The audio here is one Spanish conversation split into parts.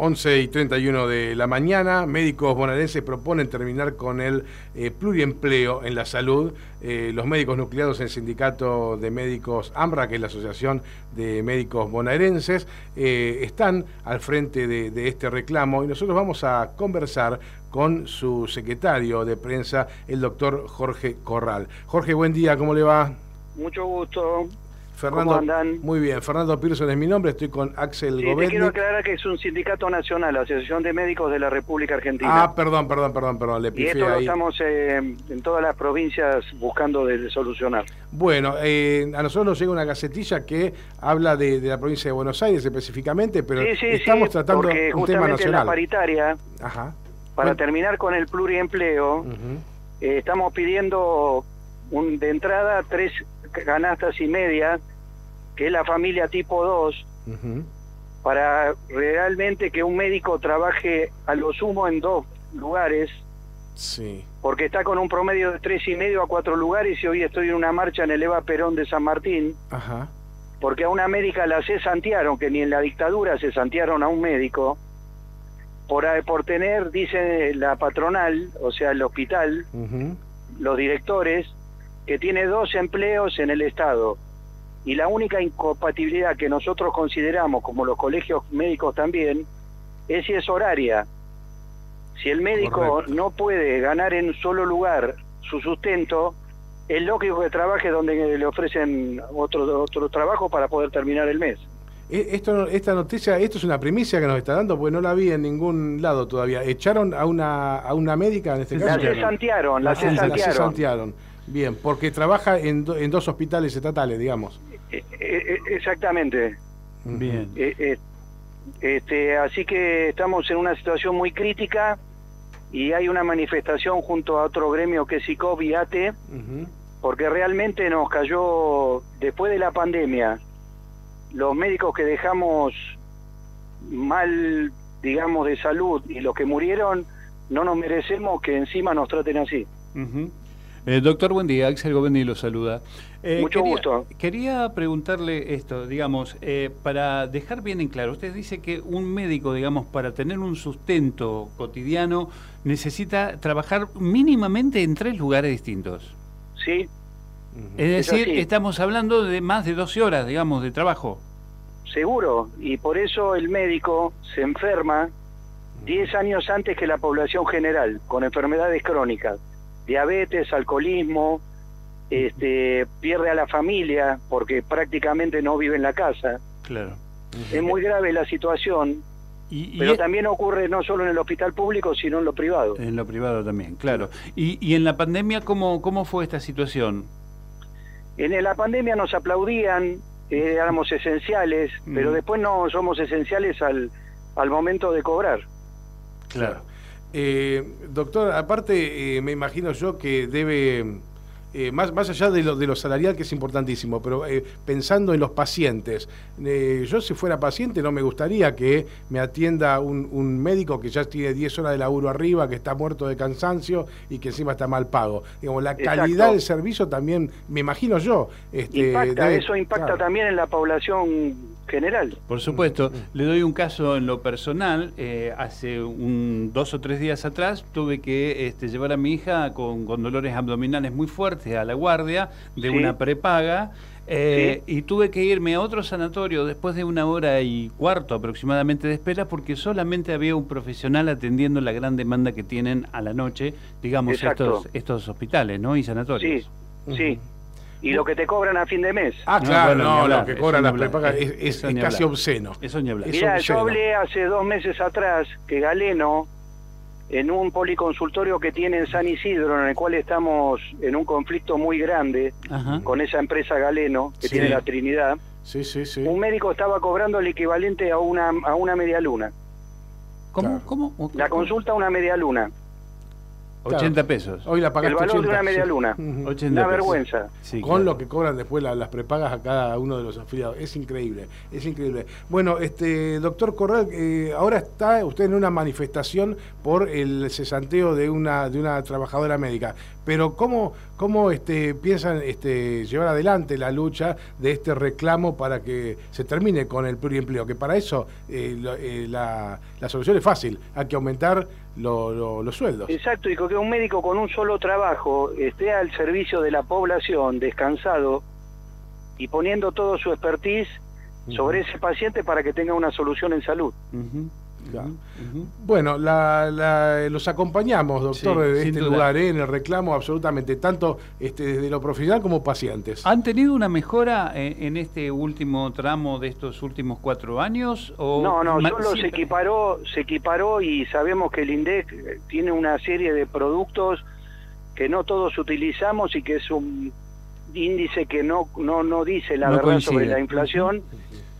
Radio UNDAV. 11 y 31 de la mañana, médicos bonaerenses proponen terminar con el eh, pluriempleo en la salud. Eh, los médicos nucleados en el sindicato de médicos AMRA, que es la Asociación de Médicos Bonaerenses, eh, están al frente de, este reclamo y nosotros vamos a conversar con su secretario de prensa, el doctor Jorge Corral. Jorge, buen día, ¿cómo le va? Mucho gusto. Fernando, ¿Cómo andan? Muy bien, Fernando Pearson es mi nombre, estoy con Axel Sí, te quiero aclarar que es un sindicato nacional, la Asociación de Médicos de la República Argentina. Ah, perdón, perdón, perdón, perdón, le y pifié esto lo ahí. estamos eh, en todas las provincias buscando de, solucionar. Bueno, eh, a nosotros nos llega una gacetilla que habla de, de la provincia de Buenos Aires específicamente, pero sí, sí, estamos sí, tratando porque un tema en la nacional. paritaria, Ajá. para Bueno, terminar con el pluriempleo, eh, estamos pidiendo un, de entrada tres canastas y media, que es la familia tipo 2, Ujú. para realmente que un médico trabaje a lo sumo en dos lugares, Sí. porque está con un promedio de tres y medio a cuatro lugares y hoy estoy en una marcha en el Eva Perón de San Martín, Ajá. porque a una médica la cesantearon, que ni en la dictadura cesantearon a un médico, por, por tener, dice la patronal, o sea, el hospital, los directores, que tiene dos empleos en el Estado. Y la única incompatibilidad que nosotros consideramos, como los colegios médicos también, es si es horaria. Si el médico Correcto. no puede ganar en un solo lugar su sustento, es lógico que trabaje donde le ofrecen otro, otro trabajo para poder terminar el mes. E- Esto, esta noticia, esto es una primicia que nos está dando, porque no la vi en ningún lado todavía. ¿Echaron a una, a una médica en este La caso? cesantearon, la cesantearon. Bien, porque trabaja en, do- en dos hospitales estatales, digamos. Eh, eh, eh, Exactamente. Bien. Este, así que estamos en una situación muy crítica y hay una manifestación junto a otro gremio que es ICOB y ATE, porque realmente nos cayó, después de la pandemia, los médicos que dejamos mal, digamos, de salud y los que murieron, no nos merecemos que encima nos traten así. Ujú. Eh, doctor, buen día. Axel Govendi lo saluda. Eh, Mucho quería- gusto. Quería preguntarle esto, digamos, eh, para dejar bien en claro, usted dice que un médico, digamos, para tener un sustento cotidiano, necesita trabajar mínimamente en tres lugares distintos. ¿Sí? Es decir, estamos hablando de más de 12 horas, digamos, de trabajo. Seguro, y por eso el médico se enferma 10 años antes que la población general, con enfermedades crónicas, diabetes, alcoholismo, este, pierde a la familia porque prácticamente no vive en la casa. Claro. Es muy grave la situación, Y, y pero también ocurre no solo en el hospital público, sino en lo privado. en lo privado también, claro. Y, y en la pandemia, ¿cómo, ¿cómo fue esta situación? En la pandemia nos aplaudían, eh, éramos esenciales, Mm. pero después no somos esenciales al, al momento de cobrar. Claro. Eh, doctor, aparte, eh, me imagino yo que debe, eh, más, más allá de lo, de lo salarial, que es importantísimo, pero eh, pensando en los pacientes, eh, yo si fuera paciente no me gustaría que me atienda un, un médico que ya tiene 10 horas de laburo arriba, que está muerto de cansancio y que encima está mal pago. Digamos, la Exacto. calidad del servicio también, me imagino yo. Este, Impacta, debe- eso impacta claro. también en la población general. Por supuesto, le doy un caso en lo personal. eh, hace un, dos o tres días atrás tuve que este, llevar a mi hija con, con dolores abdominales muy fuertes a la guardia de Sí. una prepaga. eh, Y tuve que irme a otro sanatorio después de una hora y cuarto aproximadamente de espera porque solamente había un profesional atendiendo la gran demanda que tienen a la noche, digamos, Exacto. estos, estos hospitales ¿no? y sanatorios. Sí, sí. Y lo que te cobran a fin de mes. Ah, No, claro, no, hablar, lo que cobran las prepagas eh, es, es- casi obsceno. Eso ni hablar. Mirá, yo hablé hace dos meses atrás que Galeno, en un policonsultorio que tiene en San Isidro, en el cual estamos en un conflicto muy grande Ajá. con esa empresa Galeno, que Sí. tiene la Trinidad, Sí, sí, sí. un médico estaba cobrando el equivalente a una, a una media luna. ¿Cómo? Claro. ¿Cómo? La consulta a una media luna. 80 pesos. Hoy la El pagaste valor de 80, una media sí. luna. 80 Una pesos. vergüenza. Sí, con claro. lo que cobran después la- las prepagas a cada uno de los afiliados. Es increíble, es increíble. Bueno, este doctor Corral, eh, ahora está usted en una manifestación por el cesanteo de una de una trabajadora médica. Pero cómo cómo este piensan este llevar adelante la lucha de este reclamo para que se termine con el pluriempleo, que para eso eh, lo- eh, la, la solución es fácil, hay que aumentar lo- lo- los sueldos. Exacto, y que un médico con un solo trabajo esté al servicio de la población, descansado y poniendo todo su expertise sobre ese paciente para que tenga una solución en salud. Bueno, la- la- los acompañamos, doctor, Sí, de este duda. lugar, ¿eh? en el reclamo absolutamente, tanto este, desde lo profesional como pacientes. ¿Han tenido una mejora en, en este último tramo de estos últimos cuatro años? O No, no, solo se equiparó, se equiparó y sabemos que el INDEC eh, tiene una serie de productos que no todos utilizamos y que es un índice que no no no dice la No verdad coincide. sobre la inflación,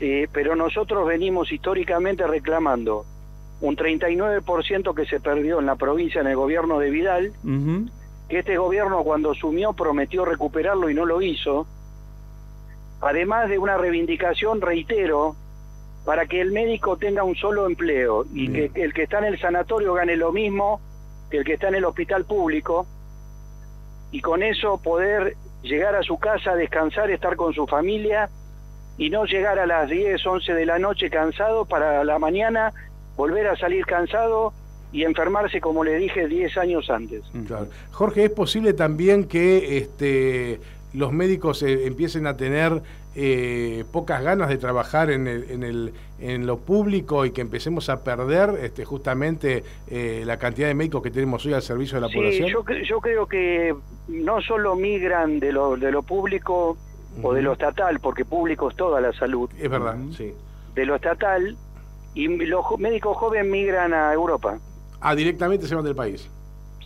eh, pero nosotros venimos históricamente reclamando un 39% que se perdió en la provincia en el gobierno de Vidal, que este gobierno cuando asumió prometió recuperarlo y no lo hizo, además de una reivindicación, reitero, para que el médico tenga un solo empleo y Bien. que el que está en el sanatorio gane lo mismo que el que está en el hospital público y con eso poder llegar a su casa, descansar, estar con su familia y no llegar a las 10, 11 de la noche cansado para la mañana volver a salir cansado y enfermarse como le dije 10 años antes. Claro. Jorge, ¿es posible también que este, los médicos eh, empiecen a tener eh, pocas ganas de trabajar en, el, en, el, en lo público y que empecemos a perder este, justamente eh, la cantidad de médicos que tenemos hoy al servicio de la Sí, población? yo, yo creo que no solo migran de lo, de lo público o de lo estatal, porque público es toda la salud, Es verdad, sí. de lo estatal, y los médicos jóvenes migran a Europa. Ah, directamente se van del país.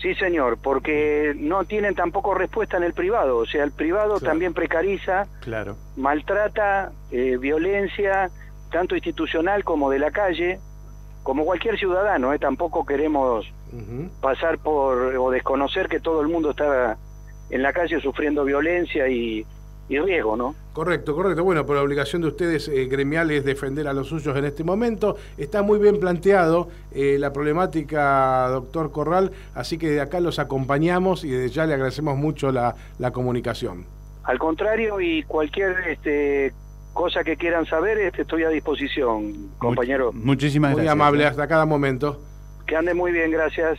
Sí, señor, porque no tienen tampoco respuesta en el privado. O sea, el privado Claro. también precariza, Claro. maltrata, eh, violencia, tanto institucional como de la calle, como cualquier ciudadano. ¿eh? Tampoco queremos pasar por o desconocer que todo el mundo está en la calle sufriendo violencia y, y riesgo, ¿no? Correcto, correcto. Bueno, pero la obligación de ustedes eh, gremiales es defender a los suyos en este momento. Está muy bien planteado eh, la problemática, doctor Corral, así que de acá los acompañamos y desde ya le agradecemos mucho la, la comunicación. Al contrario, y cualquier este, cosa que quieran saber, este, estoy a disposición, compañero. Much- muchísimas Muy gracias. amable ¿eh? hasta cada momento. Que ande muy bien, gracias.